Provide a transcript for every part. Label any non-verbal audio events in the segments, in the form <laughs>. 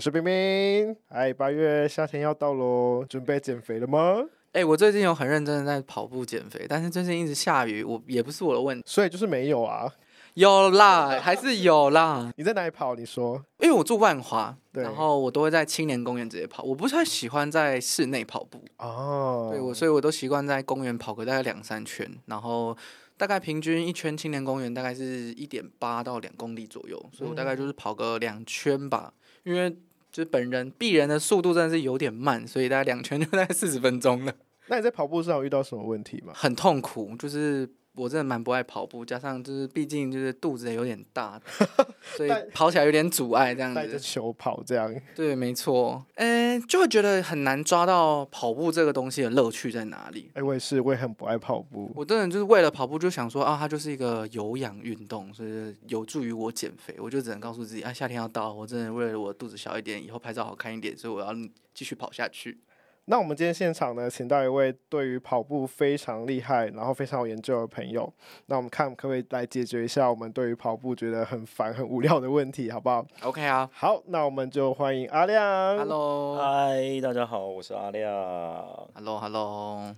我是冰冰，哎，八月夏天要到喽，准备减肥了吗？哎、我最近有很认真的在跑步减肥，但是最近一直下雨，我也不是我的问题。所以就是没有啊。有啦，还是有啦，<laughs> 你在哪里跑？你说因为我住万华，对然后我都会在青年公园直接跑，我不太喜欢在室内跑步。哦，对我，所以我都习惯在公园跑个大概两三圈，然后大概平均一圈青年公园大概是一点八到两公里左右，所以我大概就是跑个两圈吧。因为就是本人鄙人的速度真的是有点慢，所以大概两圈就大概四十分钟了，<laughs> 那你在跑步上有遇到什么问题吗？很痛苦。就是我真的蛮不爱跑步，加上就是毕竟就是肚子也有点大，<laughs> 所以跑起来有点阻碍这样子带着子。球跑这样，对，没错，嗯，就会觉得很难抓到跑步这个东西的乐趣在哪里。哎，我也是，我也很不爱跑步。我真的就是为了跑步就想说啊，它就是一个有氧运动，所以有助于我减肥。我就只能告诉自己啊，夏天要到，我真的为了我肚子小一点，以后拍照好看一点，所以我要继续跑下去。那我们今天现场呢，请到一位对于跑步非常厉害，然后非常有研究的朋友。那我们看可不可以来解决一下我们对于跑步觉得很烦、很无聊的问题，好不好？OK 啊好，那我们就欢迎阿亮。，Hello，Hello，Hello，嗨，大家好，我是阿亮。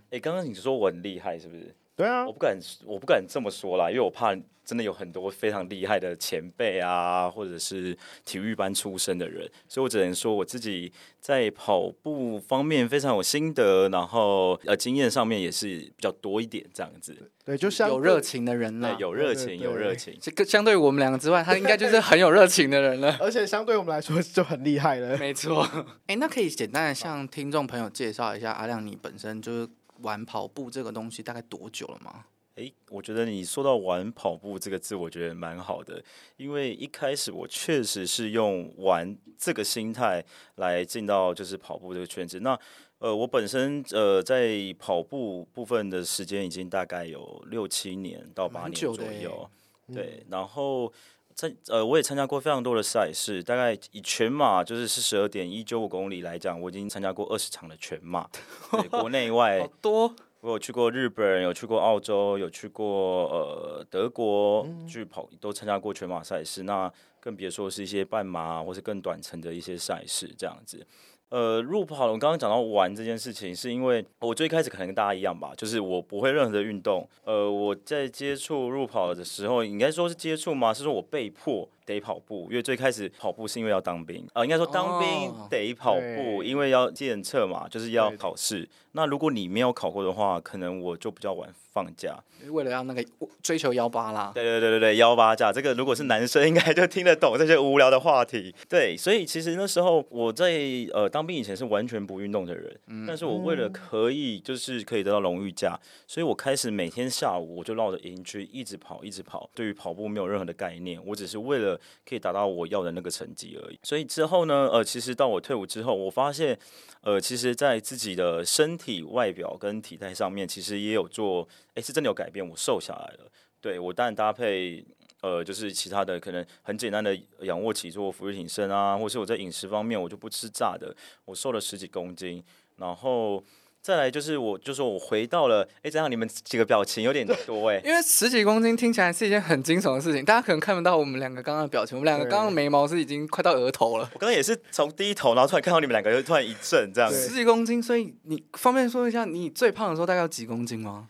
哎、刚刚你说我很厉害，是不是？对啊我，不敢，我不敢这么说啦，因为我怕真的有很多非常厉害的前辈啊，或者是体育班出身的人，所以我只能说我自己在跑步方面非常有心得，然后呃经验上面也是比较多一点这样子。对，就像有热情的人啦对，。有热情，有热情。这个相对于我们两个之外，他应该就是很有热情的人了。<laughs> 而且相对我们来说就很厉害了。没错，哎、那可以简单的向听众朋友介绍一下阿亮，你本身就是玩跑步这个东西大概多久了吗？诶，我觉得你说到玩跑步这个字，我觉得蛮好的，因为一开始我确实是用玩这个心态来进到就是跑步这个圈子。那呃，我本身呃在跑步部分的时间已经大概有六七年到八年左右，对，然后。在呃，我也参加过非常多的赛事，大概以全马就是四十二点一九五公里来讲，我已经参加过二十场的全马，<laughs> 对，国内外好多，我有去过日本，有去过澳洲，有去过呃德国，去跑都参加过全马赛事。那更别说是一些半马或是更短程的一些赛事这样子。呃，入跑，我刚刚讲到玩这件事情，是因为我最开始可能跟大家一样吧，就是我不会任何的运动。呃，我在接触入跑的时候，应该说是接触吗？是说我被迫得跑步，因为最开始跑步是因为要当兵，呃，应该说当兵哦得跑步，对因为要检测嘛，就是要考试。那如果你没有考过的话，可能我就比较晚放假。为了要那个追求幺八啦。对对对对对，幺八假这个如果是男生，应该就听得懂这些无聊的话题。对，所以其实那时候我在呃当兵以前是完全不运动的人，但是我为了可以就是可以得到荣誉假，所以我开始每天下午我就绕着营区一直跑，一直跑。对于跑步没有任何的概念，我只是为了可以达到我要的那个成绩而已。所以之后呢，呃，其实到我退伍之后，我发现，呃，其实在自己的身体外表跟体态上面，其实也有做，诶，是真的有改变，我瘦下来了。对我当然搭配呃，就是其他的可能很简单的仰卧起坐、俯卧挺身啊，或是我在饮食方面我就不吃炸的，我瘦了十几公斤，然后再来就是我就说我回到了，哎，这样你们几个表情有点多哎、因为十几公斤听起来是一件很惊悚的事情，大家可能看不到我们两个刚刚的表情，我们两个刚刚刚眉毛是已经快到额头了。我刚刚也是从低头，然后突然看到你们两个，就突然一震这样子。十几公斤，所以你方便说一下你最胖的时候大概有几公斤吗？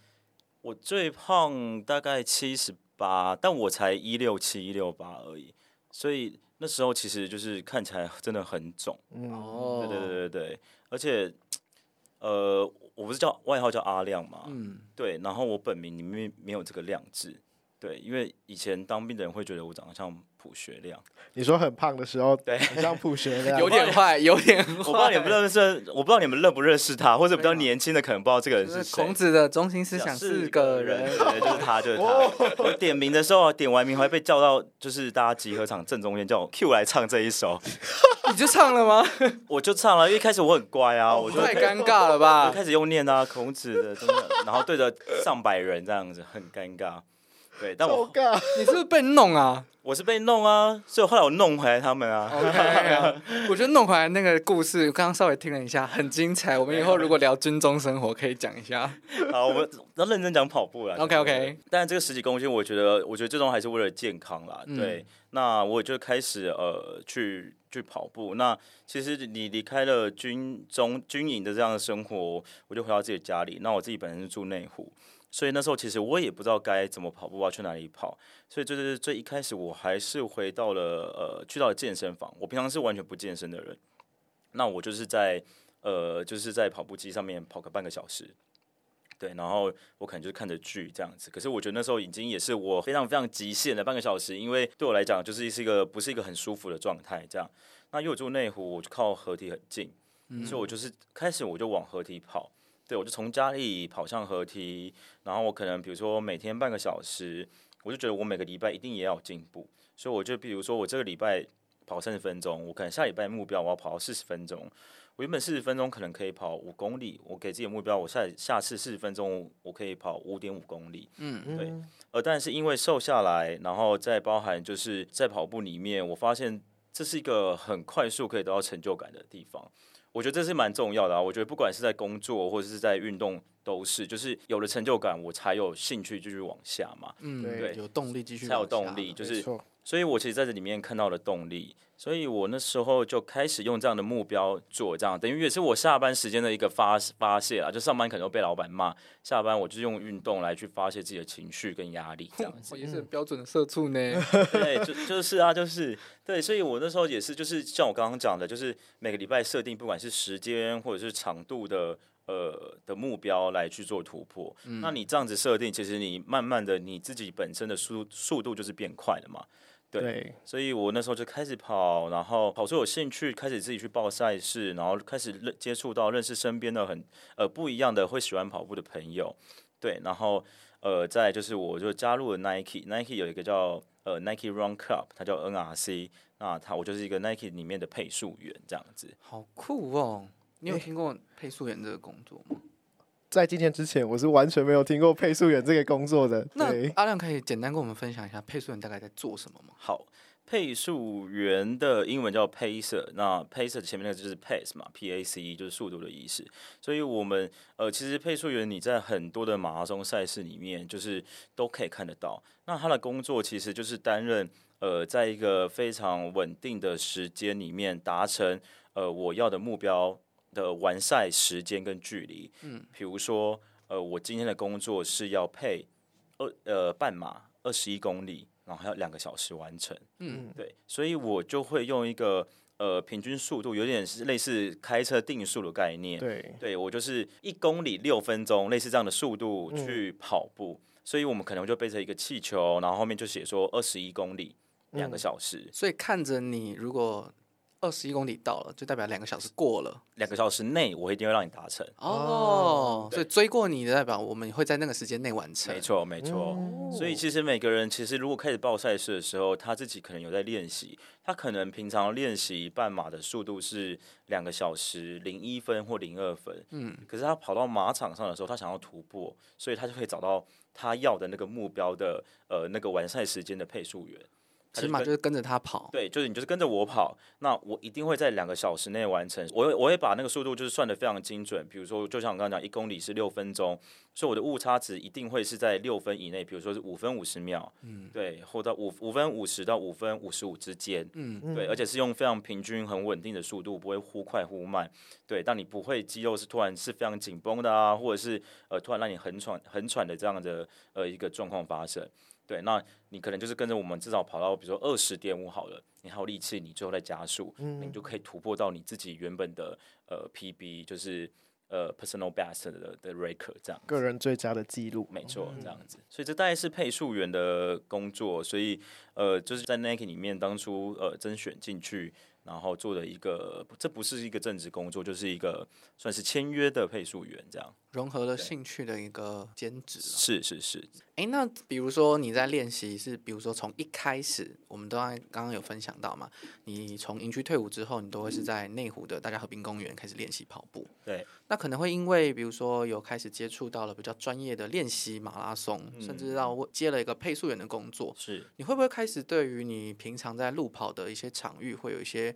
我最胖大概七十八，但我才一六七一六八而已，所以那时候其实就是看起来真的很肿。嗯，哦对对对对对，而且呃，我不是叫外号叫阿亮嘛，嗯，对，然后我本名里面没有这个亮字，对，因为以前当兵的人会觉得我长得像普学亮。你说很胖的时候，对很像普学亮，有点坏，有点坏。我不知道你们认不认识，我不知道你们认不认识他，或者比较年轻的可能不知道这个人就是谁。孔子的中心思想是个人。对，就是他，就是他。我点名的时候，点完名还被叫到，就是大家集合场正中间，叫我 Q 来唱这一首，<laughs> 你就唱了吗？我就唱了。因为一开始我很乖啊，我就太尴尬了我吧？开始用念啊，孔子的，真的，然后对着上百人这样子，很尴尬。对，但我。你是不是被弄啊我是被弄啊，所以后来我弄回来他们啊。？OK，啊我觉得弄回来那个故事，刚刚稍微听了一下，很精彩。我们以后如果聊军中生活，可以讲一下。<laughs> 好，我们要认真讲跑步了。OK，OK 但这个十几公斤，我觉得，我觉得最终还是为了健康啦。嗯对，那我就开始呃去去跑步。那其实你离开了军中军营的这样的生活，我就回到自己的家里。那我自己本身是住内湖，所以那时候其实我也不知道该怎么跑步，要去哪里跑。所以就是最一开始，我还是回到了呃去到了健身房。我平常是完全不健身的人，那我就是在呃就是在跑步机上面跑个半个小时。对，然后我可能就是看着剧这样子，可是我觉得那时候已经也是我非常非常极限的半个小时，因为对我来讲就是是一个不是一个很舒服的状态这样。那因为我住内湖，我就靠河堤很近，所以我就是开始我就往河堤跑，对我就从家里跑向河堤，然后我可能比如说每天半个小时，我就觉得我每个礼拜一定也要有进步，所以我就比如说我这个礼拜跑三十分钟，我可能下礼拜目标我要跑到四十分钟。我原本四十分钟可能可以跑五公里，我给自己的目标，我下下次四十分钟我可以跑五点五公里。嗯，对呃，但是因为瘦下来，然后再包含就是在跑步里面，我发现这是一个很快速可以得到成就感的地方。我觉得这是蛮重要的啊！我觉得不管是在工作或者是在运动，都是就是有了成就感，我才有兴趣继续往下嘛，嗯，对有动力继续，才有动力。就是所以我其实在这里面看到了动力，所以我那时候就开始用这样的目标做，这样等于也是我下班时间的一个发发泄啦。就上班可能会被老板骂，下班我就用运动来去发泄自己的情绪跟压力，这样子我。也是很标准的社畜呢。<laughs> 对，就就是啊，就是对，所以我那时候也是，就是像我刚刚讲的，就是每个礼拜设定，不管是时间或者是长度的。呃的目标来去做突破，那你这样子设定，其实你慢慢的你自己本身的速速度就是变快了嘛。对对，所以我那时候就开始跑，然后跑出有兴趣，开始自己去报赛事，然后开始认接触到认识身边的很呃不一样的会喜欢跑步的朋友，对，然后呃再就是我就加入了 Nike，Nike 有一个叫呃 Nike Run Club，它叫 NRC，那它我就是一个 Nike 里面的配速员这样子。好酷哦！你有听过配速员这个工作吗？在今天之前，我是完全没有听过配速员这个工作的。那，阿亮可以简单跟我们分享一下配速员大概在做什么吗？好，配速员的英文叫 pacer，那 pacer 前面那个就是 pace 嘛，P A C E 就是速度的意思。所以我们呃，其实配速员你在很多的马拉松赛事里面，就是都可以看得到。那他的工作其实就是担任呃，在一个非常稳定的时间里面达成呃我要的目标的完赛时间跟距离。嗯，比如说呃，我今天的工作是要配二呃半马二十一公里，然后还要两个小时完成。嗯，对，所以我就会用一个呃平均速度，有点是类似开车定速的概念。对，对我就是一公里六分钟，类似这样的速度嗯去跑步。所以我们可能就背着一个气球，然后后面就写说二十一公里两个小时，所以看着你如果二十一公里到了，就代表两个小时过了两个小时内我一定会让你达成。哦。所以追过你的代表我们会在那个时间内完成。没错，没错。所以其实每个人其实如果开始报赛事的时候，他自己可能有在练习，他可能平常练习半马的速度是两个小时零一分或零二分，嗯，可是他跑到马场上的时候，他想要突破，所以他就可以找到他要的那个目标的呃那个完赛时间的配速员。他起码就是跟着他跑。对，就是你就是跟着我跑，那我一定会在两个小时内完成。我会我会把那个速度就是算的非常精准，比如说就像我刚刚讲，一公里是六分钟，所以我的误差值一定会是在六分以内，比如说是五分五十秒，嗯，对，或到五五分五十到五分五十五之间，嗯，对，而且是用非常平均、很稳定的速度，不会忽快忽慢。对，但你不会肌肉是突然是非常紧绷的啊，或者是呃突然让你很喘很喘的这样的呃一个状况发生。对，那你可能就是跟着我们至少跑到比如说二十点五好了，你还有力气，你最后再加速，你就可以突破到你自己原本的呃 PB，就是呃 personal best 的的 record 这样。个人最佳的记录，没错，这样子，所以这大概是配速员的工作，所以呃，就是在 Nike 里面当初呃甄选进去，然后做的一个，这不是一个正职工作，就是一个算是签约的配速员这样。融合了兴趣的一个兼职啦。是是是，哎，那比如说你在练习是，比如说从一开始，我们都在刚刚有分享到嘛，你从营区退伍之后，你都会是在内湖的大家和平公园开始练习跑步。对，那可能会因为比如说有开始接触到了比较专业的练习马拉松，甚至到接了一个配速员的工作，是你会不会开始对于你平常在路跑的一些场域，会有一些，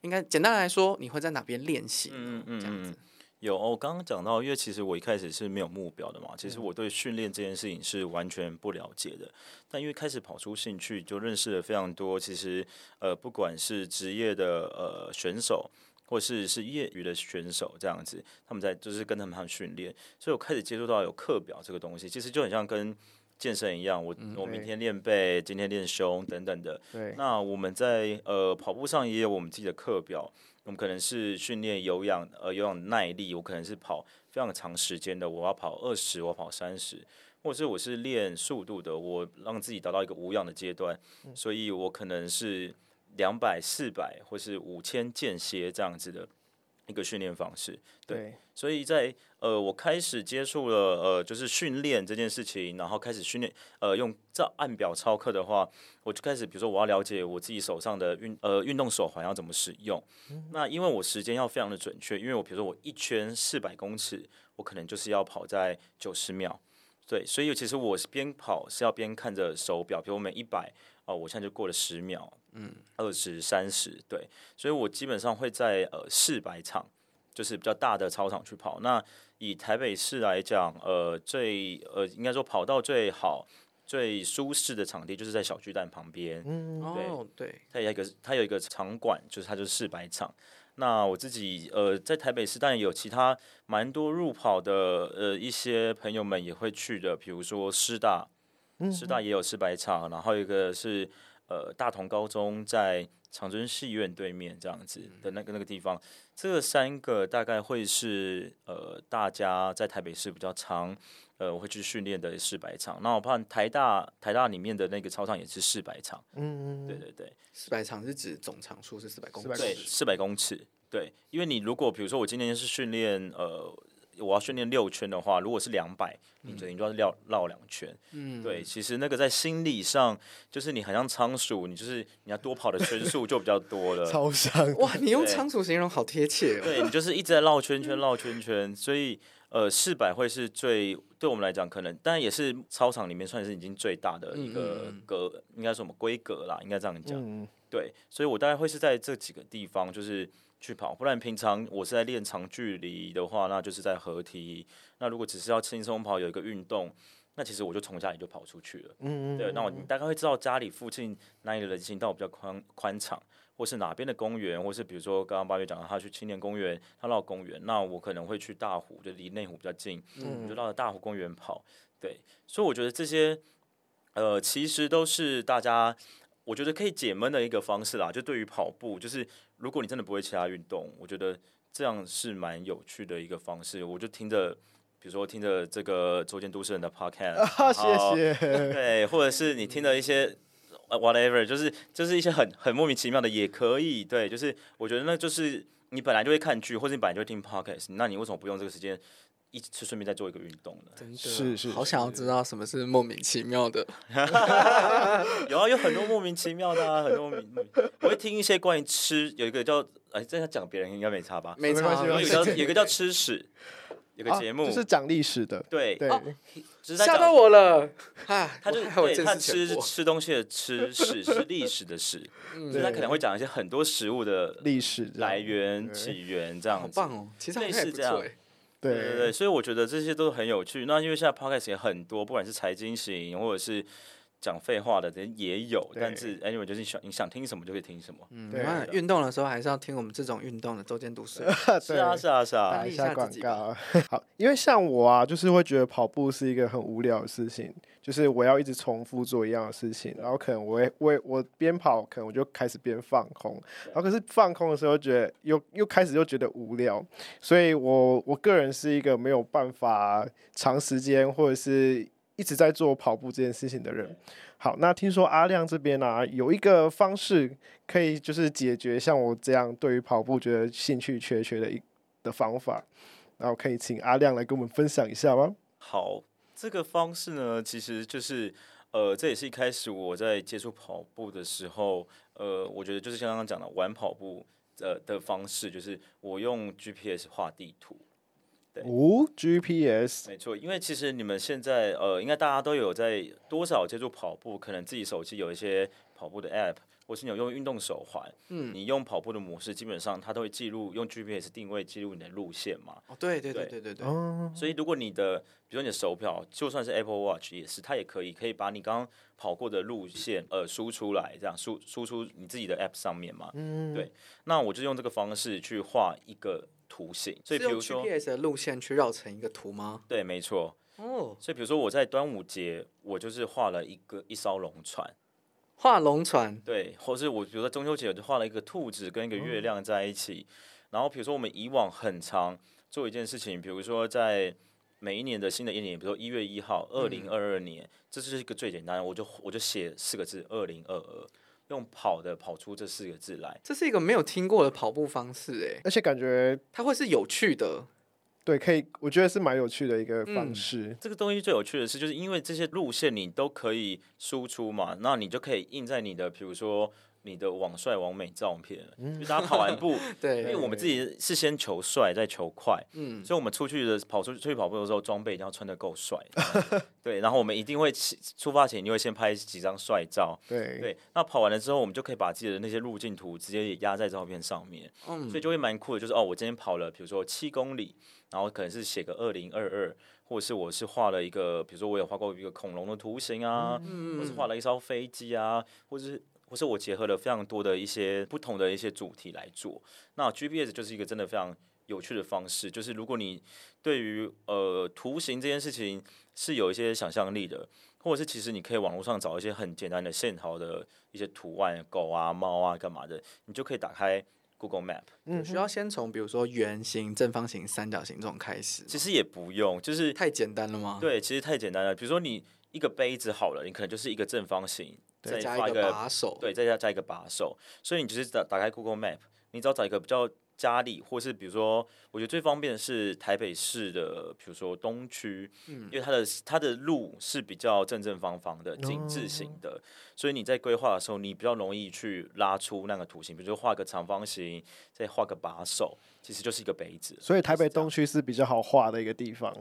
应该简单来说，你会在哪边练习呢？嗯嗯这样子。有哦，我刚刚讲到，因为其实我一开始是没有目标的嘛，其实我对训练这件事情是完全不了解的。但因为开始跑出兴趣，就认识了非常多，其实呃，不管是职业的呃选手，或是是业余的选手这样子，他们在就是跟他们他们训练，所以我开始接触到有课表这个东西，其实就很像跟健身一样，我我明天练背，今天练胸等等的。对，那我们在呃跑步上也有我们自己的课表，我们可能是训练有氧呃有氧耐力，我可能是跑非常长时间的，我要跑二十，我跑三十，或者是我是练速度的，我让自己达到一个无氧的阶段，所以我可能是两百、四百或是五千间歇这样子的一个训练方式。对对，所以在呃，我开始接触了呃，就是训练这件事情，然后开始训练呃，用照按表操课的话，我就开始，比如说我要了解我自己手上的运呃运动手环要怎么使用。那因为我时间要非常的准确，因为我比如说我一圈四百公尺，我可能就是要跑在九十秒。对，所以其实我是边跑是要边看着手表，比如我每一百哦，我现在就过了十秒，嗯，二十、三十，对，所以我基本上会在呃四百场，就是比较大的操场去跑。那以台北市来讲，呃，最呃应该说跑道最好、最舒适的场地就是在小巨蛋旁边。嗯，哦，对，它有一个它有一个场馆，就是它就是四百场。那我自己呃在台北市，当然有其他蛮多入跑的呃一些朋友们也会去的，比如说师大，师大也有四百场，然后一个是呃大同高中在长春戏院对面这样子的那个那个地方，这三个大概会是呃大家在台北市比较常呃我会去训练的四百场。那我怕台大台大里面的那个操场也是四百场，嗯对对对。四百场是指总场数是四百公400对，四百公尺。对，因为你如果比如说我今天是训练呃，我要训练六圈的话，如果是两百，你就你就要绕绕两圈。嗯，对，其实那个在心理上，就是你很像仓鼠，你就是你要多跑的圈数就比较多了。<laughs> 超像，哇，你用仓鼠形容好贴切哦。对你就是一直在绕圈圈绕圈圈，所以呃四百会是最对我们来讲可能，当然也是操场里面算是已经最大的一个嗯嗯嗯格，应该说什么规格啦，应该这样讲。嗯，对，所以我大概会是在这几个地方就是去跑，不然平常我是在练长距离的话，那就是在合体。那如果只是要轻松跑，有一个运动，那其实我就从家里就跑出去了。嗯嗯对，那我你大概会知道家里附近哪里的人行道比较宽宽敞，或是哪边的公园，或是比如说刚刚八月讲到他去青年公园，他绕公园，那我可能会去大湖，就离内湖比较近，我就绕着大湖公园跑。对，所以我觉得这些呃，其实都是大家我觉得可以解闷的一个方式啦。就对于跑步，就是如果你真的不会其他运动，我觉得这样是蛮有趣的一个方式。我就听着，比如说听着这个周间都市人的 podcast，<laughs> 啊，谢谢，<laughs> 对，或者是你听的一些呃 whatever，就是就是一些很很莫名其妙的也可以。对，就是我觉得那就是你本来就会看剧，或者你本来就会听 podcast，那你为什么不用这个时间一起顺便再做一个运动的？真的是是好想要知道什么是莫名其妙的。<laughs> 有啊，有很多莫名其妙的啊，很多莫名。我会听一些关于吃，有一个叫哎，这样讲别人应该没差吧？没差，没关系有一个叫有一个叫吃屎，有个啊节目，就是讲历史的，对，对，吓到我了。啊，他就对他吃吃东西的吃屎是历史的史，所以他可能会讲一些很多食物的历史来源、起源这样子。好棒哦！其实好类似这样。对对对，所以我觉得这些都很有趣。那因为现在 podcast 也很多，不管是财经型或者是讲废话的人也有，但是 anyway 就是你想你想听什么就可以听什么。嗯，对没办法，运动的时候还是要听我们这种运动的周间读书。<laughs> 是啊，是啊，是啊打。一下广告。<laughs> 好，因为像我啊，就是会觉得跑步是一个很无聊的事情，就是我要一直重复做一样的事情，然后可能我会我也我边跑，可能我就开始边放空，然后可是放空的时候觉得又又开始又觉得无聊，所以我我个人是一个没有办法长时间或者是一直在做跑步这件事情的人。好，那听说阿亮这边啊有一个方式可以就是解决像我这样对于跑步觉得兴趣缺缺的一的方法，然后可以请阿亮来跟我们分享一下吗？好，这个方式呢，其实就是呃，这也是一开始我在接触跑步的时候，呃，我觉得就是像刚刚讲的玩跑步呃的方式，就是我用 GPS 画地图。对。哦，GPS，没错，因为其实你们现在呃，应该大家都有在多少接触跑步，可能自己手机有一些跑步的 App，或是你有用运动手环，嗯，你用跑步的模式，基本上它都会记录用 GPS 定位记录你的路线嘛。哦，对对对对。对对对，哦，所以如果你的，比如说你的手表，就算是 Apple Watch 也是，它也可以可以把你刚刚跑过的路线呃输出来，这样输输出你自己的 App 上面嘛。嗯，对。那我就用这个方式去画一个图形，所以比如说，GPS 的路线去绕成一个图吗？对，没错。哦，所以比如说我在端午节，我就是画了一个一艘龙船，画龙船，对，或是我比如说中秋节我就画了一个兔子跟一个月亮在一起，然后比如说我们以往很长做一件事情，比如说在每一年的新的一年，比如说一月一号，二零二二年，这就是一个最简单的，我就我就写四个字二零二二，用跑的跑出这四个字来。这是一个没有听过的跑步方式，哎，而且感觉它会是有趣的。对，可以，我觉得是蛮有趣的一个方嗯式。这个东西最有趣的是，就是因为这些路线你都可以输出嘛，那你就可以印在你的，比如说你的网帅、网美照片，就大家跑完步，<laughs> 对因为，我们自己是先求帅，再求快，嗯，所以我们出去的跑出去出去跑步的时候，装备一定要穿的够帅，<laughs> 对，然后我们一定会起出发前一定会先拍几张帅照，对，对，那跑完了之后，我们就可以把自己的那些路径图直接也压在照片上面，嗯。所以就会蛮酷的，就是哦，我今天跑了，比如说七公里，然后可能是写个二零二二，或者是我是画了一个，比如说我有画过一个恐龙的图形啊，嗯或是画了一艘飞机啊，或者是或是我结合了非常多的一些不同的一些主题来做。那 GPS 就是一个真的非常有趣的方式，就是如果你对于呃图形这件事情是有一些想象力的，或者是其实你可以网络上找一些很简单的线条的一些图案，狗啊、猫啊干嘛的，你就可以打开 Google Map。嗯需要先从比如说圆形、正方形、三角形这种开始，其实也不用，就是太简单了吗？，对，其实太简单了。比如说你一个杯子好了，你可能就是一个正方形，再加一个把手，对，再加加一个把手，所以你只是打打开 Google Map，你只要找一个比较家里，或是比如说，我觉得最方便的是台北市的，比如说东区，嗯因为它的它的路是比较正正方方的、井字形哦的，所以你在规划的时候，你比较容易去拉出那个图形，比如说画个长方形，再画个把手，其实就是一个杯子。所以台北东区是比较好画的一个地方。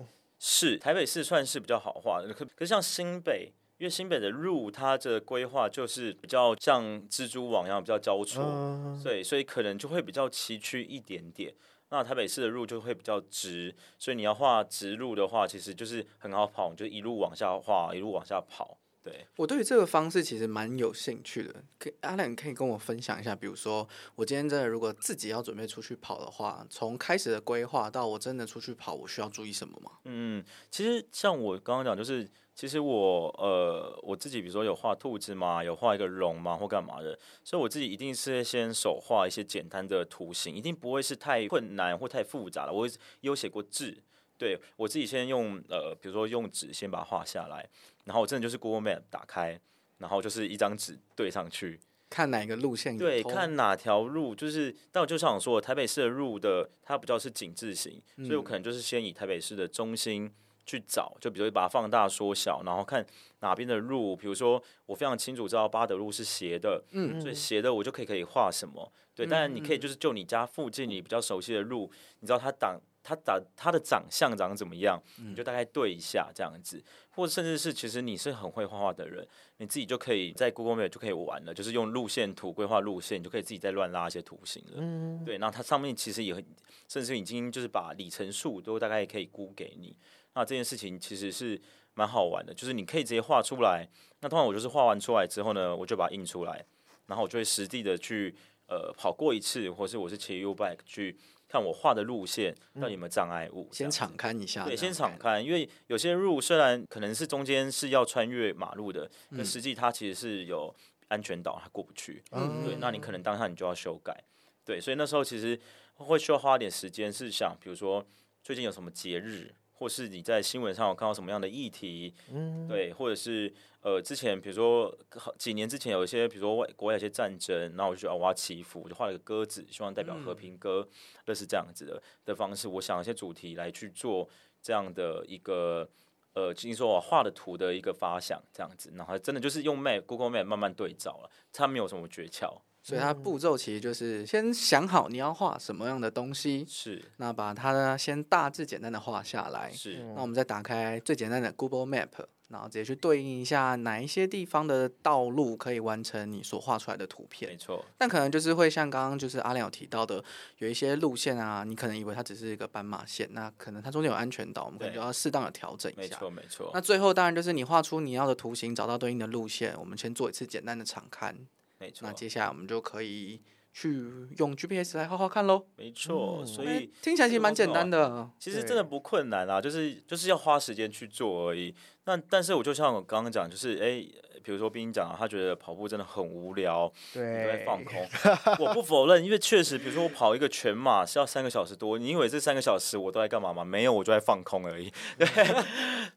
是台北市算是比较好画的，可可是像新北，因为新北的路它的规划就是比较像蜘蛛网一样比较交错，嗯，对，所以可能就会比较崎岖一点点。那台北市的路就会比较直，所以你要画直路的话，其实就是很好跑，你就一路往下画，一路往下跑。对，我对于这个方式其实蛮有兴趣的。可阿亮，可以跟我分享一下，比如说我今天真的如果自己要准备出去跑的话，从开始的规划到我真的出去跑，我需要注意什么吗？嗯，其实像我刚刚讲，就是其实我呃我自己，比如说有画兔子嘛，有画一个龙嘛，或干嘛的，所以我自己一定是会先手画一些简单的图形，一定不会是太困难或太复杂的。我有写过字，对我自己先用呃，比如说用纸先把它画下来，然后我真的就是 Google Map 打开，然后就是一张纸对上去，看哪个路线有对，看哪条路就是，但我就像我说的，台北市的路的它比较是井字形，所以我可能就是先以台北市的中心去找，就比如把它放大缩小，然后看哪边的路，比如说我非常清楚知道八德路是斜的，嗯所以斜的我就可以可以画什么，对，当然你可以就是就你家附近你比较熟悉的路，你知道它挡他长他的长相长怎么样，你就大概对一下这样子，或者甚至是其实你是很会画画的人，你自己就可以在 Google Map 就可以玩了，就是用路线图规划路线，你就可以自己再乱拉一些图形了。嗯，对，那它上面其实也很，甚至已经就是把里程数都大概可以估给你。那这件事情其实是蛮好玩的，就是你可以直接画出来。那通常我就是画完出来之后呢，我就把它印出来，然后我就会实地的去呃跑过一次，或是我是骑 U bike 去。看我画的路线到底有没有障碍物，先敞开一下。对，先敞开，因为有些路虽然可能是中间是要穿越马路的，但实际它其实是有安全岛，它过不去。嗯，对，那你可能当下你就要修改。对，所以那时候其实会需要花点时间，是想比如说最近有什么节日。或是你在新闻上有看到什么样的议题，嗯，对，或者是呃，之前比如说几年之前有一些，比如说外国外有些战争，然后我就觉得我要祈福，我就画了个鸽子，希望代表和平鸽，类似这样子的的方式。我想一些主题来去做这样的一个呃，听说我画的图的一个发想，这样子，然后真的就是用 Map Google Map 慢慢对照了，它没有什么诀窍。所以它步骤其实就是先想好你要画什么样的东西，是那把它呢先大致简单的画下来，是那我们再打开最简单的 Google Map，然后直接去对应一下哪一些地方的道路可以完成你所画出来的图片。没错，但可能就是会像刚刚就是阿亮有提到的，有一些路线啊，你可能以为它只是一个斑马线，那可能它中间有安全岛，我们可能就要适当的调整一下。没错，没错。那最后当然就是你画出你要的图形，找到对应的路线，我们先做一次简单的场刊。没错。那接下来我们就可以。去用 GPS 来画画看喽。没错，所以听起来其实蛮简单的。其实真的不困难啊，就是就是要花时间去做而已。那但是我就像我刚刚讲，就是哎，比如说冰讲，他觉得跑步真的很无聊，对，都在放空。我不否认，因为确实，比如说我跑一个全马是要三个小时多，你以为这三个小时我都在干嘛吗？没有，我就在放空而已。<laughs> 对，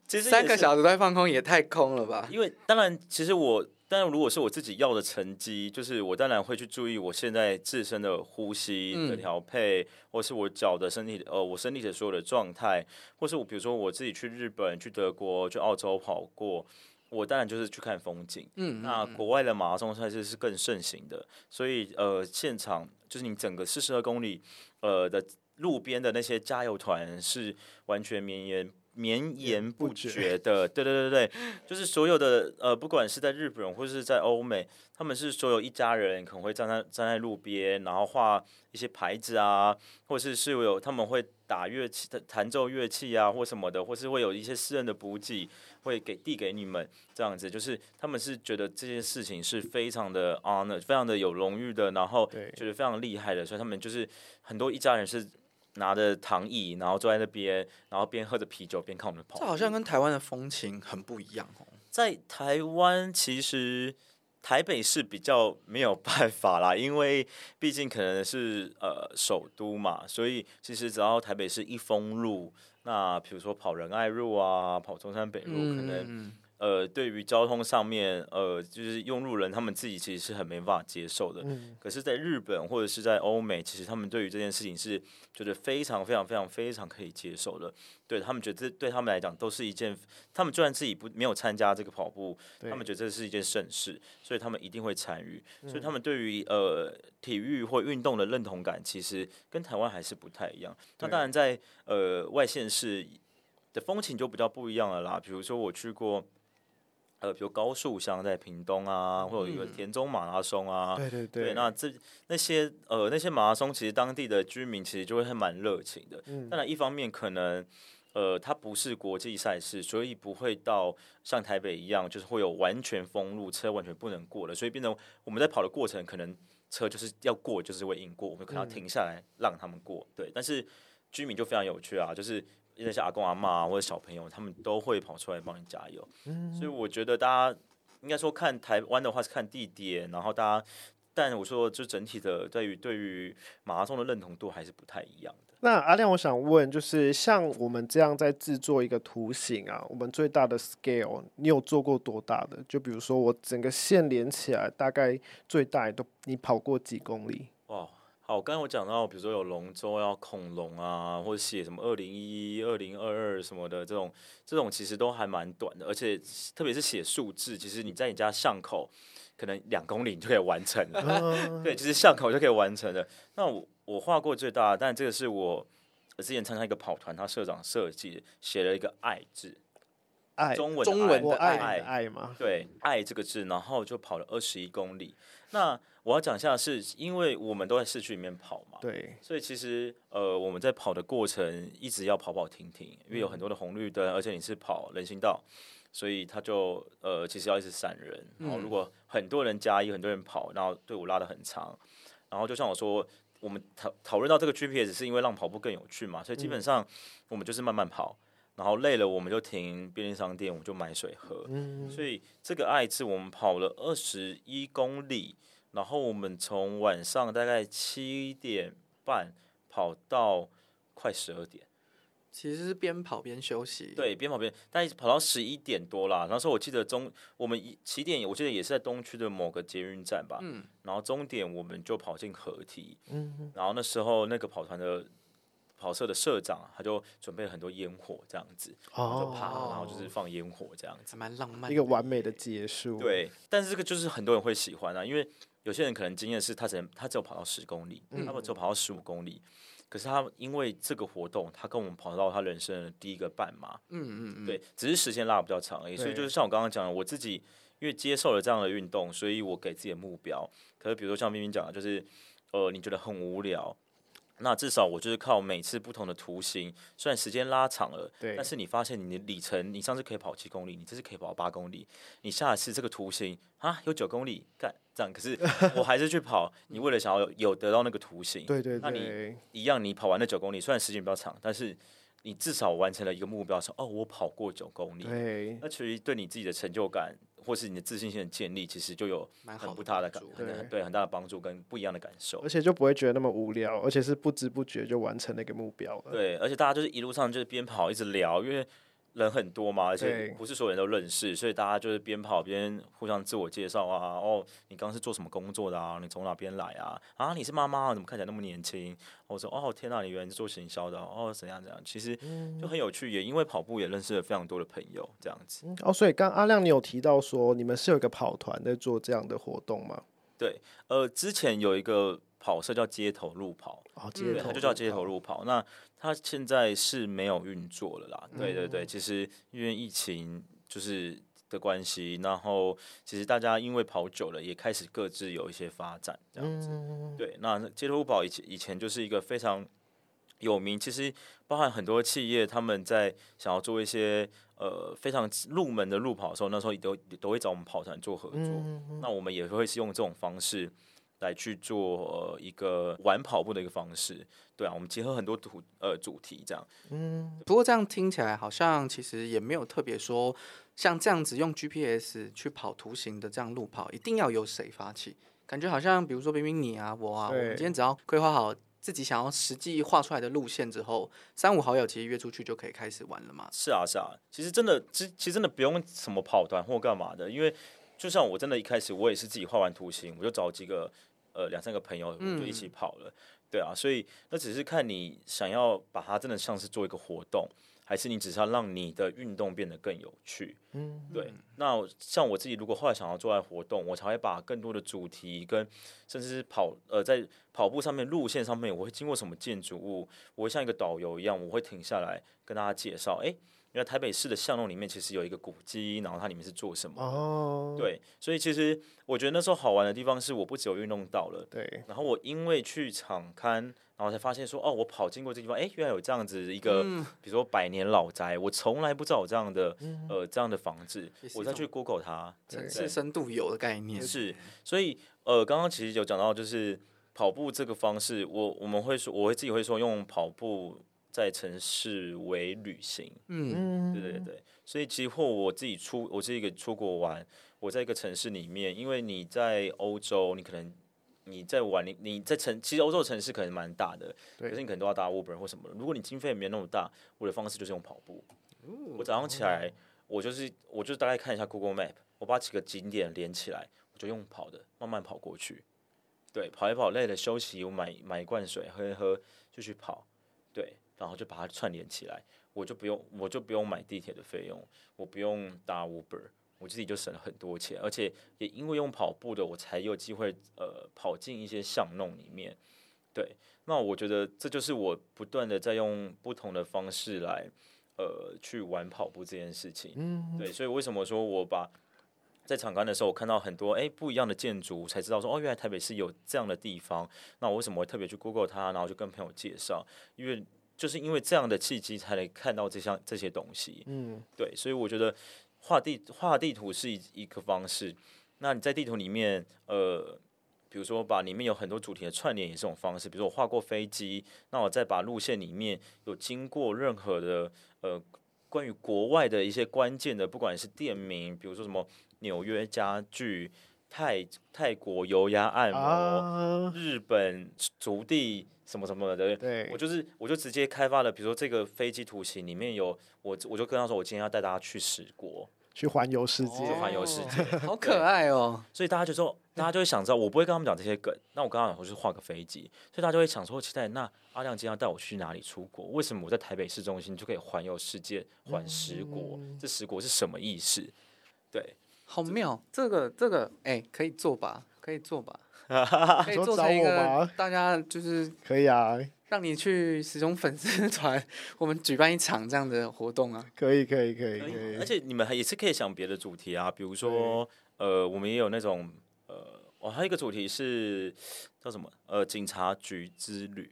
其实三个小时在放空也太空了吧？因为当然，其实我。但如果是我自己要的成绩，就是我当然会去注意我现在自身的呼吸的调配，或是我脚的身体呃，我身体的所有的状态，或是我比如说我自己去日本、去德国、去澳洲跑过，我当然就是去看风景。嗯，那国外的马拉松赛事是更盛行的，所以呃，现场就是你整个四十二公里呃的路边的那些加油团是完全绵延。绵延不绝的，对对对对，就是所有的呃，不管是在日本或者是在欧美，他们是所有一家人可能会站在站在路边，然后画一些牌子啊，或是是有他们会打乐器、弹奏乐器啊，或什么的，或是会有一些私人的补给会给递给你们，这样子，就是他们是觉得这件事情是非常的 honor，非常的有荣誉的，然后觉得非常厉害的，所以他们就是很多一家人是。拿着躺椅，然后坐在那边，然后边喝着啤酒边看我们跑。这好像跟台湾的风情很不一样哦。在台湾，其实台北是比较没有办法啦，因为毕竟可能是呃首都嘛，所以其实只要台北市一封路，那比如说跑仁爱路啊，跑中山北路，可能。呃，对于交通上面，呃，就是用路人他们自己其实是很没办法接受的。嗯。可是，在日本或者是在欧美，其实他们对于这件事情是觉得非常非常非常非常可以接受的。对他们觉得这对他们来讲都是一件，他们就算自己不没有参加这个跑步，他们觉得这是一件盛事，所以他们一定会参与。所以他们对于呃体育或运动的认同感，其实跟台湾还是不太一样。那当然，在呃外县市的风情就比较不一样了啦。比如说我去过。呃，比如高速像在屏东啊，或者一个田中马拉松啊，对对对，那这那些呃那些马拉松，其实当地的居民其实就会蛮热情的。当然，一方面可能呃它不是国际赛事，所以不会到像台北一样，就是会有完全封路，车完全不能过的，所以变成我们在跑的过程，可能车就是要过，就是会硬过，我们可能要停下来让他们过。对，但是居民就非常有趣啊，就是。那些阿公阿妈或者小朋友，他们都会跑出来帮你加油。嗯，所以我觉得大家应该说看台湾的话是看地点，然后大家，但我说就整体的对于对于马拉松的认同度还是不太一样的。那阿亮，我想问，就是像我们这样在制作一个图形啊，我们最大的 scale，你有做过多大的？就比如说我整个线连起来，大概最大都你跑过几公里？哇！好，刚才我讲到，比如说有龙舟要恐龙啊，或者写什么二零一一、二零二二什么的这种，这种其实都还蛮短的，而且特别是写数字，其实你在你家巷口可能两公里你就可以完成了。<laughs> 对，其实巷口就可以完成了。那我我画过最大，但这个是我之前参加一个跑团，他社长设计写了一个“爱”字，爱中文中文的爱爱你的爱嘛，对“爱”这个字，然后就跑了二十一公里。那我要讲一下，是因为我们都在市区里面跑嘛，对，所以其实呃我们在跑的过程一直要跑跑停停，因为有很多的红绿灯，而且你是跑人行道，所以他就呃其实要一直闪人。然后如果很多人加一，很多人跑，然后队伍拉的很长，然后就像我说，我们讨讨论到这个 GPS 是因为让跑步更有趣嘛，所以基本上我们就是慢慢跑。然后累了，我们就停便利商店，我们就买水喝。嗯，所以这个爱字我们跑了二十一公里，然后我们从晚上大概七点半跑到快十二点，其实是边跑边休息。，对，边跑边，但一直跑到十一点多啦。那时候我记得中我们一起点，我记得也是在东区的某个捷运站吧，嗯，然后终点我们就跑进合体，嗯，然后那时候那个跑团的。跑社的社长他就准备了很多烟火这样子，然后就爬，哦，然后就是放烟火这样子。蛮浪漫的。一个完美的结束，，对，但是这个就是很多人会喜欢啊，因为有些人可能经验是他只能他只有跑到十公里，他们只有跑到十五公里，可是他因为这个活动，他跟我们跑到他人生的第一个半马，嗯嗯嗯，对，只是时间拉的比较长而已。所以就是像我刚刚讲的，我自己因为接受了这样的运动，所以我给自己的目标。可是比如说像冰冰讲的，就是呃，你觉得很无聊。那至少我就是靠每次不同的图形，虽然时间拉长了，对但是你发现你的里程，你上次可以跑七公里，你这次可以跑八公里，你下一次这个图形啊有九公里，干这样，可是 <laughs> 我还是去跑，你为了想要有有得到那个图形，对对那你，一样，你跑完那九公里，虽然时间比较长，但是你至少完成了一个目标，说哦，我跑过九公里。对，那其实对你自己的成就感，或是你的自信心的建立，其实就有很不大的感帮，助很对对很大的帮助跟不一样的感受而。且就不会觉得那么无聊，而且是不知不觉就完成那个目标了，对，而且大家就是一路上就是边跑一直聊，因为人很多嘛，而且不是所有人都认识，所以大家就是边跑边互相自我介绍啊。哦，你刚刚是做什么工作的啊？你从哪边来啊？啊，你是妈妈啊，怎么看起来那么年轻？我说哦，天哪，你原来是做行销的哦，哦怎样怎样？其实就很有趣，也因为跑步也认识了非常多的朋友，这样子。哦，所以刚阿亮你有提到说你们是有一个跑团在做这样的活动吗？对，呃，之前有一个跑社叫街头路跑，哦，对，街头它就叫街头路跑。那它现在是没有运作了啦。对对对，其实因为疫情就是的关系，然后其实大家因为跑久了，也开始各自有一些发展这样子。对，那街头路跑以前以前就是一个非常有名，其实包含很多企业他们在想要做一些呃非常入门的路跑的时候，那时候都都会找我们跑团做合作。那我们也会是用这种方式来去做呃一个玩跑步的一个方式。对啊，我们结合很多主呃主题这样。嗯不过这样听起来好像其实也没有特别说，像这样子用 GPS 去跑图形的这样路跑，一定要由谁发起？感觉好像比如说冰冰你啊，我啊，我们今天只要规划好自己想要实际画出来的路线之后，三五好友其实约出去就可以开始玩了嘛。是啊，是啊，其实真的，其其实真的不用什么跑团或干嘛的，因为就像我真的一开始我也是自己画完图形，我就找几个呃两三个朋友，我就一起跑了。对啊，所以那只是看你想要把它真的像是做一个活动，还是你只是要让你的运动变得更有趣。嗯，对。那像我自己，如果后来想要做爱活动，我才会把更多的主题跟甚至是跑呃在跑步上面路线上面，我会经过什么建筑物，我会像一个导游一样，我会停下来跟大家介绍，哎、原来台北市的巷弄里面其实有一个古迹，然后它里面是做什么对，所以其实我觉得那时候好玩的地方是，我不只有运动到了，对，然后我因为去场刊，然后才发现说，哦，我跑经过这地方，哎，原来有这样子一个，比如说百年老宅，我从来不知道有这样的，呃，这样的房子我再去种 Google 它，城对市深度游的概念。是，所以呃，刚刚其实有讲到，就是跑步这个方式，我我们会说，我会自己会说用跑步在城市为旅行，嗯，对对对，所以其实或我自己出，我是一个出国玩，我在一个城市里面，因为你在欧洲，你可能你在玩，你你在城，其实欧洲的城市可能蛮大的，对可是你可能都要搭 Uber 或什么的。如果你经费没有那么大，我的方式就是用跑步。我早上起来，我就是我就大概看一下 Google Map，我把几个景点连起来，我就用跑的慢慢跑过去。对，跑一跑累了休息，我买买一罐水喝一喝，就去跑。对，然后就把它串联起来，我就不用我就不用买地铁的费用，我不用搭 Uber，我自己就省了很多钱，而且也因为用跑步的，我才有机会呃跑进一些巷弄里面，对，那我觉得这就是我不断的在用不同的方式来呃去玩跑步这件事情。嗯，对，所以为什么说我把在场刊的时候，我看到很多哎不一样的建筑，才知道说哦，原来台北市有这样的地方。那我为什么会特别去 Google 它，然后就跟朋友介绍？因为就是因为这样的契机，才能看到这项这些东西。嗯，对，所以我觉得画地画地图是一一个方式。那你在地图里面，呃，比如说把里面有很多主题的串联，也是种方式。比如说我画过飞机，那我再把路线里面有经过任何的呃关于国外的一些关键的，不管是店名，比如说什么纽约家具、泰泰国油压按摩、啊，日本足地什么什么的，对我，就是我就直接开发了，比如说这个飞机图形里面有我我就跟他说，我今天要带大家去十国，去环游世界，环游世界。好可爱哦。所以大家就说，大家就会想知道，我不会跟他们讲这些梗。那我刚刚讲，我就是画个飞机，所以大家就会想说，期待那阿亮今天要带我去哪里出国？为什么我在台北市中心就可以环游世界，环十国？这十国是什么意思？对，好妙，这个这个哎、可以做吧？可以做吧？<laughs> 可以做成一个大家就是可以啊，让你去使用粉丝团，我们举办一场这样的活动啊。可以，可以，可以，可以而，且你们还也是可以想别的主题啊，比如说呃，我们也有那种呃，哦，还有一个主题是叫什么？呃，警察局之旅。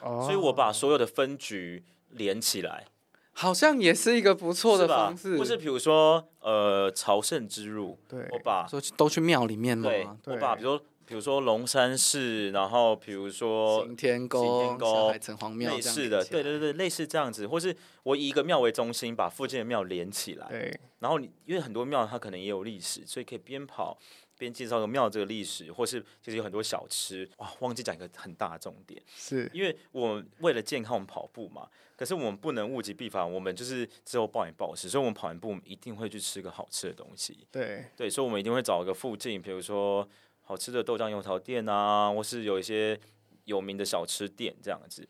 哦所以我把所有的分局连起来，好像也是一个不错的方式，或是比如说呃，朝圣之路，对我把说都去庙里面对嘛，，我把比如说比如说龙山寺，然后比如说行天行宫、天宫城隍庙类似的，对对对，类似这样子，或是我以一个庙为中心，把附近的庙连起来，对，然后你因为很多庙它可能也有历史，所以可以边跑边介绍个庙这个历史，或是其实有很多小吃。哇，忘记讲一个很大的重点，是，因为我们为了健康我们跑步嘛，可是我们不能物极必反，我们就是之后暴饮暴食，所以我们跑完步我们一定会去吃个好吃的东西。对，对，所以我们一定会找一个附近，比如说好吃的豆浆油条店啊，或是有一些有名的小吃店这样子。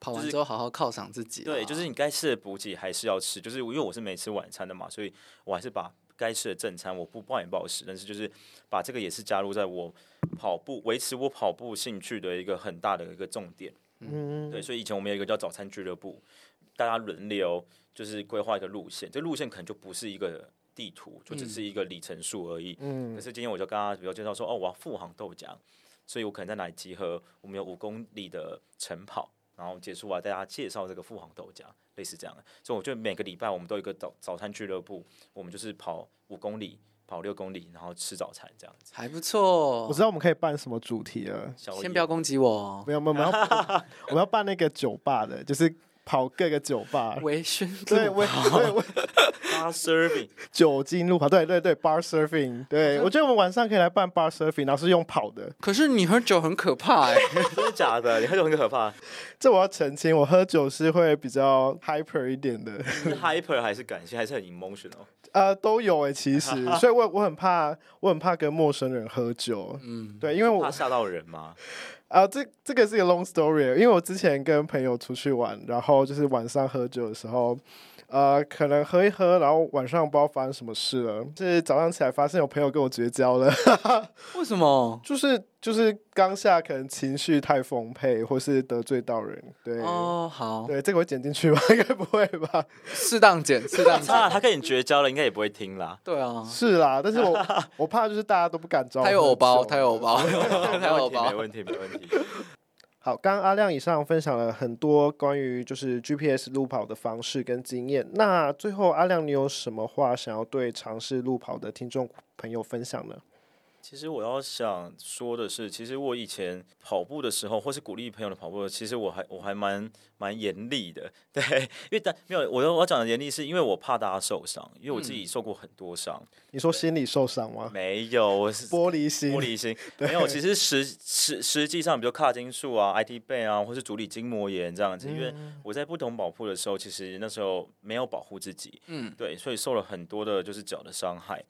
跑完之后好好犒赏自己啊。对，就是你该吃的补给还是要吃，就是因为我是没吃晚餐的嘛，所以我还是把该吃的正餐我不暴饮暴食，但是就是把这个也是加入在我跑步维持我跑步兴趣的一个很大的一个重点。嗯，对，所以以前我们有一个叫早餐俱乐部，大家轮流就是规划一个路线，这路线可能就不是一个地图，就只是一个里程数而已。嗯可，是今天我就跟他比如介绍说，哦，我要富航豆浆，所以我可能在哪里集合，我们有五公里的晨跑，然后结束啊，大家介绍这个富航豆浆，类似这样的。所以我觉得每个礼拜我们都有一个早早餐俱乐部，我们就是跑五公里、跑六公里，然后吃早餐这样子。还不错我。知道我们可以办什么主题了，先不要攻击我哦，没有，没有，我们要 <laughs> 我们要办那个酒吧的，就是跑各个酒吧，微醺对，路我对我 bar serving，酒精路跑，对对对，bar surfing，对我觉得我们晚上可以来办 bar surfing，然后是用跑的。可是你喝酒很可怕哎、<laughs> 真的假的？你喝酒很可怕，这我要澄清，我喝酒是会比较 hyper 一点的，是 hyper 还是感性，还是很 emotional？呃，都有诶，其实，<laughs> 所以我我很怕，我很怕跟陌生人喝酒，嗯，对，因为我怕吓到人吗？啊，这这个是一个 long story，因为我之前跟朋友出去玩，然后就是晚上喝酒的时候，呃，可能喝一喝，然后晚上不知道发生什么事了，是早上起来发现有朋友跟我绝交了，<laughs> 为什么？就是就是当下可能情绪太丰沛，或是得罪到人，对。哦，好，对，这个会剪进去吗？<laughs> 应该不会吧？适当剪，适当剪。啊，他跟你绝交了，应该也不会听啦。对啊，是啦，但是我我怕就是大家都不敢招。他有偶包，他有偶包，好他有偶包没问题，没问题。好，刚刚阿亮以上分享了很多关于就是 GPS 路跑的方式跟经验。那最后，阿亮，你有什么话想要对尝试路跑的听众朋友分享呢？其实我要想说的是，其实我以前跑步的时候，或是鼓励朋友的跑步，其实我还我还蛮蛮严厉的，<laughs> 对，因为但没有我要我要讲的严厉，是因为我怕大家受伤，因为我自己受过很多伤，你说心理受伤吗？<laughs> 没有，我是 <laughs> 玻璃心玻，璃心，没有，其实实实实际上，比如髂筋束啊、IT 背啊，或是足底筋膜炎这样子，因为我在不同跑步的时候，其实那时候没有保护自己，嗯，对，所以受了很多的就是脚的伤害，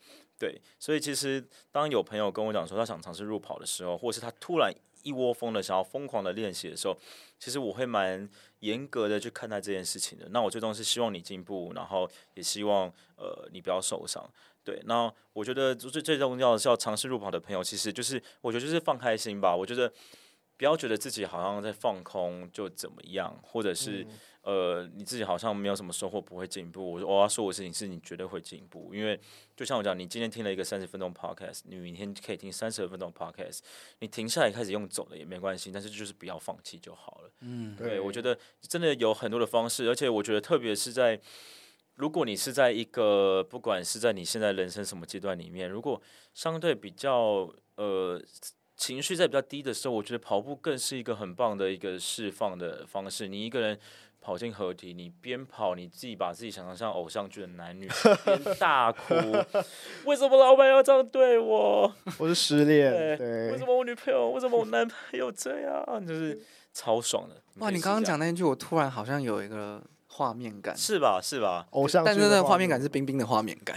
对，所以其实当有朋友跟我讲说他想尝试入跑的时候，或是他突然一窝蜂的想要疯狂的练习的时候，其实我会蛮严格的去看待这件事情的。那我最终是希望你进步，然后也希望呃你不要受伤。对，那我觉得最最重要的是要尝试入跑的朋友，其实就是我觉得就是放开心吧。我觉得不要觉得自己好像在放空就怎么样，或者是、呃你自己好像没有什么收获，不会进步。我说我要说的事情是你绝对会进步，因为就像我讲，你今天听了一个三十分钟 podcast，你明天可以听三十二分钟 podcast，你停下来开始用走的也没关系，但是就是不要放弃就好了。嗯，对，我觉得真的有很多的方式，而且我觉得特别是在，如果你是在一个不管是在你现在人生什么阶段里面，如果相对比较呃情绪在比较低的时候，我觉得跑步更是一个很棒的一个释放的方式。你一个人跑进河堤，你边跑，你自己把自己想象像偶像剧的男女，<laughs> 边大哭，为什么老板要这样对我？<laughs> 我是失恋，对，为什，么我女朋友，为什么我男朋友这样？<laughs> 就是超爽的。哇，你刚刚讲那句，我突然好像有一个画面感，是吧？是吧？偶像但是那个画面感是冰冰的画面感。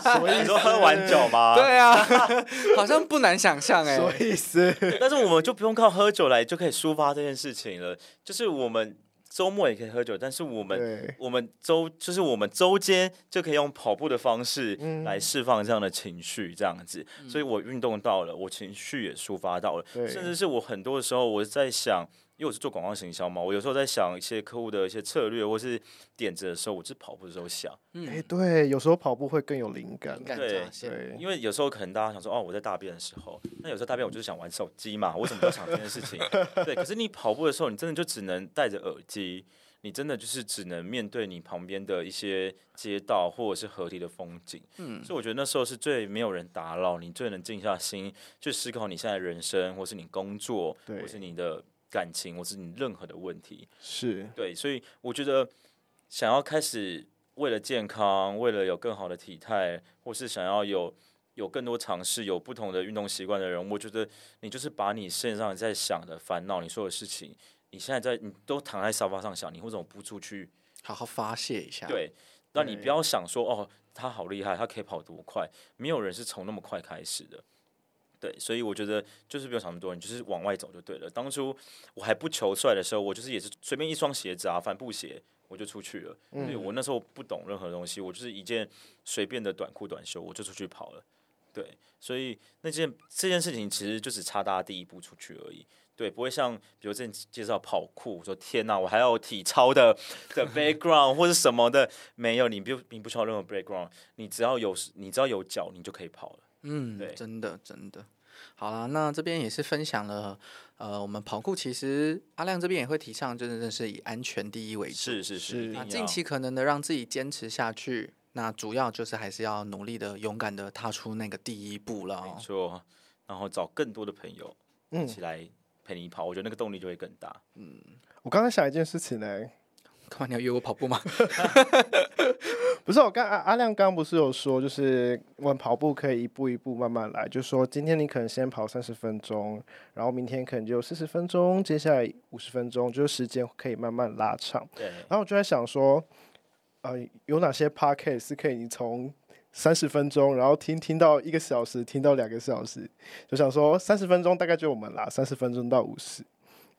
什么意思？你说喝完酒吗？<laughs> 对啊，<laughs> 好像不难想象哎什。么意思？但是我们就不用靠喝酒来就可以抒发这件事情了。就是我们周末也可以喝酒，但是我们，我们周就是我们周间就可以用跑步的方式嗯来释放这样的情绪，这样子。所以我运动到了，我情绪也抒发到了，甚至是我很多的时候我在想。因为我是做广告行销嘛，我有时候在想一些客户的一些策略或是点子的时候，我是跑步的时候想。哎，对，有时候跑步会更有灵感灵。感对，对，因为有时候可能大家想说，哦，我在大便的时候，那有时候大便我就是想玩手机嘛，我怎么都想这件事情。对，可是你跑步的时候，你真的就只能戴着耳机，你真的就是只能面对你旁边的一些街道或者是河堤的风景。嗯，所以我觉得那时候是最没有人打扰你，最能静下心去思考你现在的人生，或是你工作，或是你的感情，或是你任何的问题。是，对，所以我觉得想要开始为了健康，为了有更好的体态，或是想要有有更多尝试、有不同的运动习惯的人，我觉得你就是把你身上在想的烦恼、你说的事情，你现在在你都躺在沙发上想，你为什么不出去？好好发泄一下。，对，那你不要想说哦，他好厉害，他可以跑多快，没有人是从那么快开始的。对，所以我觉得就是不用想那么多，你就是往外走就对了。当初我还不求帅的时候，我就是也是随便一双鞋子啊，帆布鞋我就出去了。因为我那时候不懂任何东西，我就是一件随便的短裤短袖，我就出去跑了。对，所以那件这件事情其实就只差大家第一步出去而已。对，不会像比如之前介绍跑酷，说天哪，我还要体操的的 background 或者什么的，没有，你不你不需要任何 background，你只要有你只要有脚，你就可以跑了。嗯对，真的真的。好了，那这边也是分享了，呃，我们跑酷其实阿亮这边也会提倡，真的是以安全第一为主。是是是，是一定要那尽其可能的让自己坚持下去。那主要就是还是要努力的、勇敢的踏出那个第一步了哦。没错，然后找更多的朋友一嗯，起来陪你跑，我觉得那个动力就会更大。嗯我刚才想一件事情呢，干嘛你要约我跑步吗？<laughs> 不是我刚阿阿亮刚不是有说，就是我们跑步可以一步一步慢慢来，就说今天你可能先跑三十分钟，然后明天可能就四十分钟，接下来五十分钟，就是时间可以慢慢拉长。对，然后我就在想说，呃，有哪些 podcast 是可以你从三十分钟，然后听听到一个小时，听到两个小时，就想说三十分钟大概就我们啦，三十分钟到五十。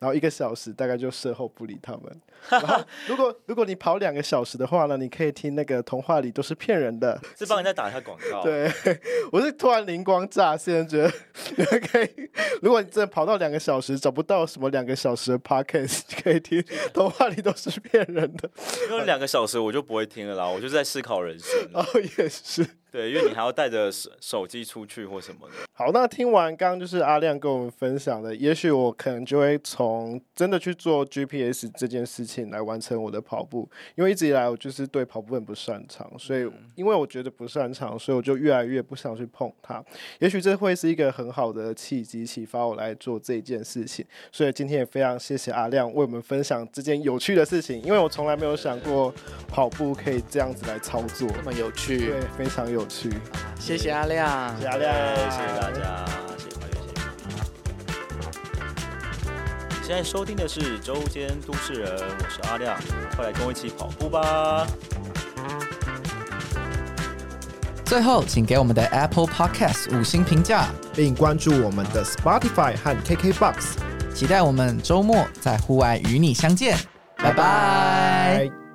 然后一个小时大概就事后不理他们。<laughs> 然后如果如果你跑两个小时的话呢，你可以听那个童话里都是骗人的。是帮人家打一下广告。对，<laughs> 我是突然灵光乍现，觉得你 <laughs> 们可以，如果你真的跑到两个小时找不到什么两个小时的 podcast，你可以听 <laughs> 童话里都是骗人的。因为两个小时我就不会听了啦，我就在思考人生。<laughs> 哦，也是。对，因为你还要带着手手机出去或什么的。好，那听完刚刚就是阿亮跟我们分享的，也许我可能就会从真的去做 GPS 这件事情来完成我的跑步，因为一直以来我就是对跑步很不擅长，所以因为我觉得不擅长，所以我就越来越不想去碰它。也许这会是一个很好的契机，启发我来做这件事情。所以今天也非常谢谢阿亮为我们分享这件有趣的事情，因为我从来没有想过跑步可以这样子来操作，这么有趣对，，非常有趣。谢谢阿亮谢。谢阿，亮，谢谢大家，谢谢八月，谢谢。现在收听的是周间都市人，我是阿亮，快来跟我一起跑步吧！最后，请给我们的 Apple Podcast 五星评价，并关注我们的 Spotify 和 KKBox。期待我们周末在户外与你相见，拜拜。拜